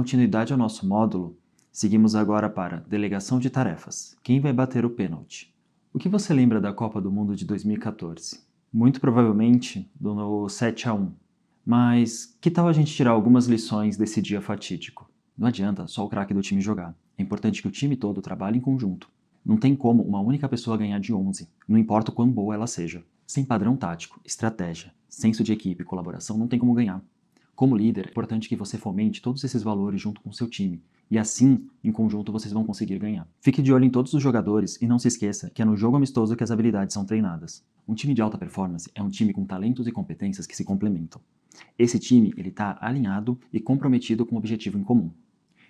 continuidade ao nosso módulo, seguimos agora para delegação de tarefas. Quem vai bater o pênalti? O que você lembra da Copa do Mundo de 2014? Muito provavelmente do 7 a 1. Mas que tal a gente tirar algumas lições desse dia fatídico? Não adianta só o craque do time jogar. É importante que o time todo trabalhe em conjunto. Não tem como uma única pessoa ganhar de 11, não importa o quão boa ela seja. Sem padrão tático, estratégia, senso de equipe e colaboração, não tem como ganhar. Como líder, é importante que você fomente todos esses valores junto com seu time, e assim, em conjunto, vocês vão conseguir ganhar. Fique de olho em todos os jogadores e não se esqueça que é no jogo amistoso que as habilidades são treinadas. Um time de alta performance é um time com talentos e competências que se complementam. Esse time ele está alinhado e comprometido com um objetivo em comum.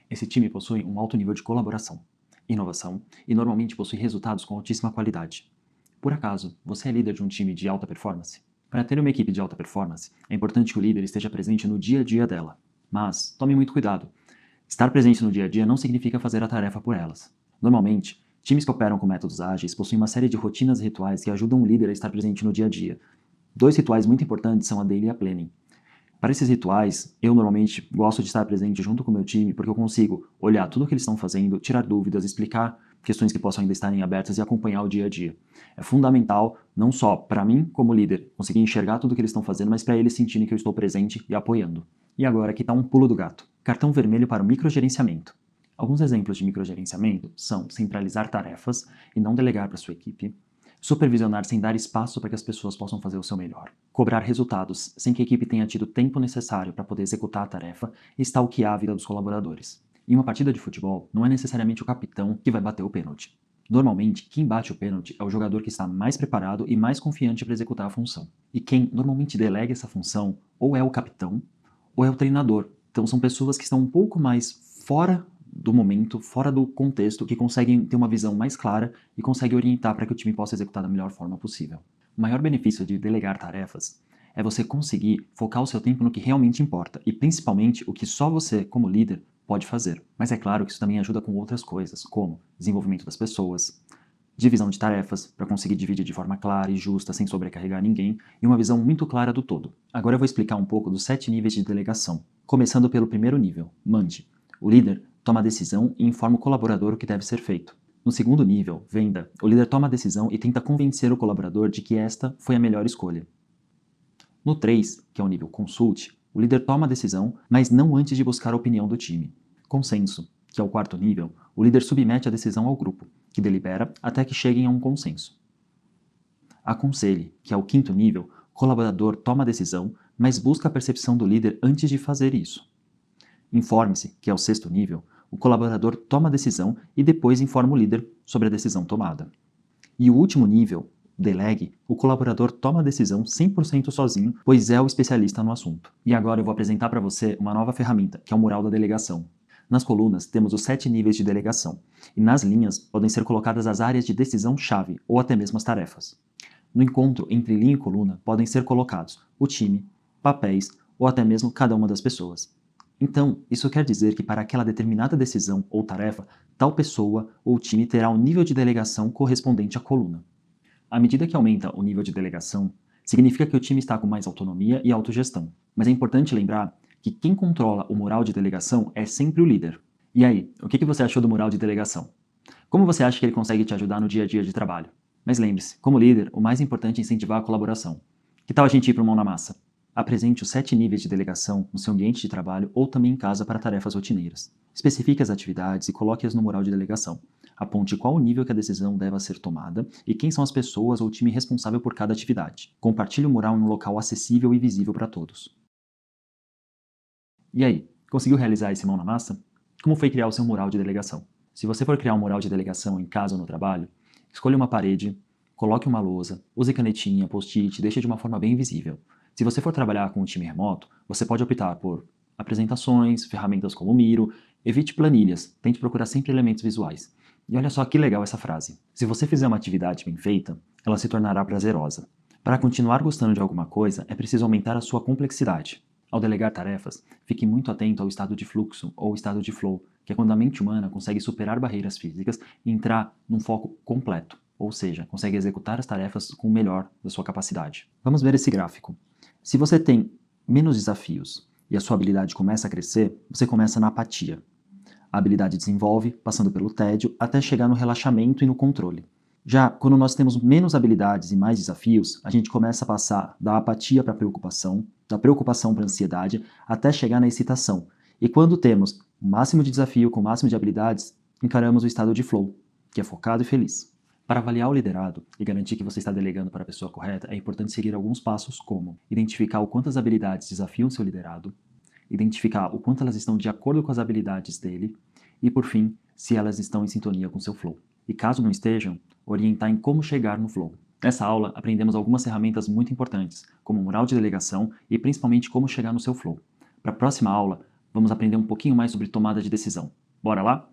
Esse time possui um alto nível de colaboração, inovação e normalmente possui resultados com altíssima qualidade. Por acaso, você é líder de um time de alta performance? Para ter uma equipe de alta performance, é importante que o líder esteja presente no dia a dia dela. Mas tome muito cuidado. Estar presente no dia a dia não significa fazer a tarefa por elas. Normalmente, times que operam com métodos ágeis possuem uma série de rotinas e rituais que ajudam o líder a estar presente no dia a dia. Dois rituais muito importantes são a daily e a planning. Para esses rituais, eu normalmente gosto de estar presente junto com o meu time porque eu consigo olhar tudo o que eles estão fazendo, tirar dúvidas, explicar questões que possam ainda estarem abertas e acompanhar o dia a dia. É fundamental, não só para mim como líder, conseguir enxergar tudo o que eles estão fazendo, mas para eles sentirem que eu estou presente e apoiando. E agora aqui está um pulo do gato. Cartão vermelho para o microgerenciamento. Alguns exemplos de microgerenciamento são centralizar tarefas e não delegar para sua equipe, supervisionar sem dar espaço para que as pessoas possam fazer o seu melhor, cobrar resultados sem que a equipe tenha tido tempo necessário para poder executar a tarefa e stalkear a vida dos colaboradores. Em uma partida de futebol, não é necessariamente o capitão que vai bater o pênalti. Normalmente, quem bate o pênalti é o jogador que está mais preparado e mais confiante para executar a função. E quem normalmente delega essa função ou é o capitão ou é o treinador. Então são pessoas que estão um pouco mais fora do momento, fora do contexto, que conseguem ter uma visão mais clara e conseguem orientar para que o time possa executar da melhor forma possível. O maior benefício de delegar tarefas é você conseguir focar o seu tempo no que realmente importa e principalmente o que só você, como líder, pode fazer. Mas é claro que isso também ajuda com outras coisas, como desenvolvimento das pessoas, divisão de tarefas para conseguir dividir de forma clara e justa sem sobrecarregar ninguém e uma visão muito clara do todo. Agora eu vou explicar um pouco dos sete níveis de delegação, começando pelo primeiro nível, mande. O líder toma a decisão e informa o colaborador o que deve ser feito. No segundo nível, venda, o líder toma a decisão e tenta convencer o colaborador de que esta foi a melhor escolha. No 3, que é o nível consulte, o líder toma a decisão, mas não antes de buscar a opinião do time. Consenso, que é o quarto nível, o líder submete a decisão ao grupo, que delibera até que cheguem a um consenso. Aconselhe, que é o quinto nível, o colaborador toma a decisão, mas busca a percepção do líder antes de fazer isso. Informe-se, que é o sexto nível, o colaborador toma a decisão e depois informa o líder sobre a decisão tomada. E o último nível, delegue, o colaborador toma a decisão 100% sozinho, pois é o especialista no assunto. E agora eu vou apresentar para você uma nova ferramenta, que é o mural da delegação. Nas colunas temos os sete níveis de delegação, e nas linhas podem ser colocadas as áreas de decisão-chave ou até mesmo as tarefas. No encontro entre linha e coluna podem ser colocados o time, papéis ou até mesmo cada uma das pessoas. Então, isso quer dizer que para aquela determinada decisão ou tarefa, tal pessoa ou time terá um nível de delegação correspondente à coluna. À medida que aumenta o nível de delegação, significa que o time está com mais autonomia e autogestão. Mas é importante lembrar que quem controla o mural de delegação é sempre o líder. E aí, o que você achou do mural de delegação? Como você acha que ele consegue te ajudar no dia a dia de trabalho? Mas lembre-se, como líder, o mais importante é incentivar a colaboração. Que tal a gente ir para mão na massa? Apresente os sete níveis de delegação no seu ambiente de trabalho ou também em casa para tarefas rotineiras. Especifique as atividades e coloque-as no mural de delegação. Aponte qual o nível que a decisão deve ser tomada e quem são as pessoas ou o time responsável por cada atividade. Compartilhe o mural em um local acessível e visível para todos. E aí, conseguiu realizar esse mão na massa? Como foi criar o seu mural de delegação? Se você for criar um mural de delegação em casa ou no trabalho, escolha uma parede, coloque uma lousa, use canetinha, post-it, deixe de uma forma bem visível. Se você for trabalhar com um time remoto, você pode optar por apresentações, ferramentas como Miro, evite planilhas, tente procurar sempre elementos visuais. E olha só que legal essa frase. Se você fizer uma atividade bem feita, ela se tornará prazerosa. Para continuar gostando de alguma coisa, é preciso aumentar a sua complexidade. Ao delegar tarefas, fique muito atento ao estado de fluxo ou estado de flow, que é quando a mente humana consegue superar barreiras físicas e entrar num foco completo, ou seja, consegue executar as tarefas com o melhor da sua capacidade. Vamos ver esse gráfico. Se você tem menos desafios e a sua habilidade começa a crescer, você começa na apatia. A habilidade desenvolve, passando pelo tédio, até chegar no relaxamento e no controle. Já quando nós temos menos habilidades e mais desafios, a gente começa a passar da apatia para a preocupação, da preocupação para a ansiedade, até chegar na excitação. E quando temos o máximo de desafio com o máximo de habilidades, encaramos o estado de flow, que é focado e feliz. Para avaliar o liderado e garantir que você está delegando para a pessoa correta, é importante seguir alguns passos como identificar o quanto as habilidades desafiam seu liderado, identificar o quanto elas estão de acordo com as habilidades dele e, por fim, se elas estão em sintonia com seu flow. E caso não estejam, orientar em como chegar no flow. Nessa aula, aprendemos algumas ferramentas muito importantes, como mural de delegação e principalmente como chegar no seu flow. Para a próxima aula, vamos aprender um pouquinho mais sobre tomada de decisão. Bora lá?